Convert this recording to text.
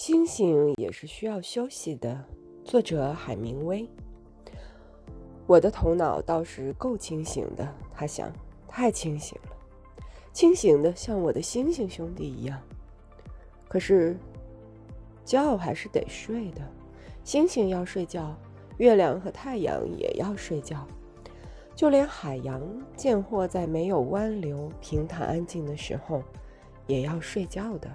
星星也是需要休息的，作者海明威。我的头脑倒是够清醒的，他想，太清醒了，清醒的像我的星星兄弟一样。可是觉还是得睡的，星星要睡觉，月亮和太阳也要睡觉，就连海洋，贱货在没有湾流平坦安静的时候，也要睡觉的。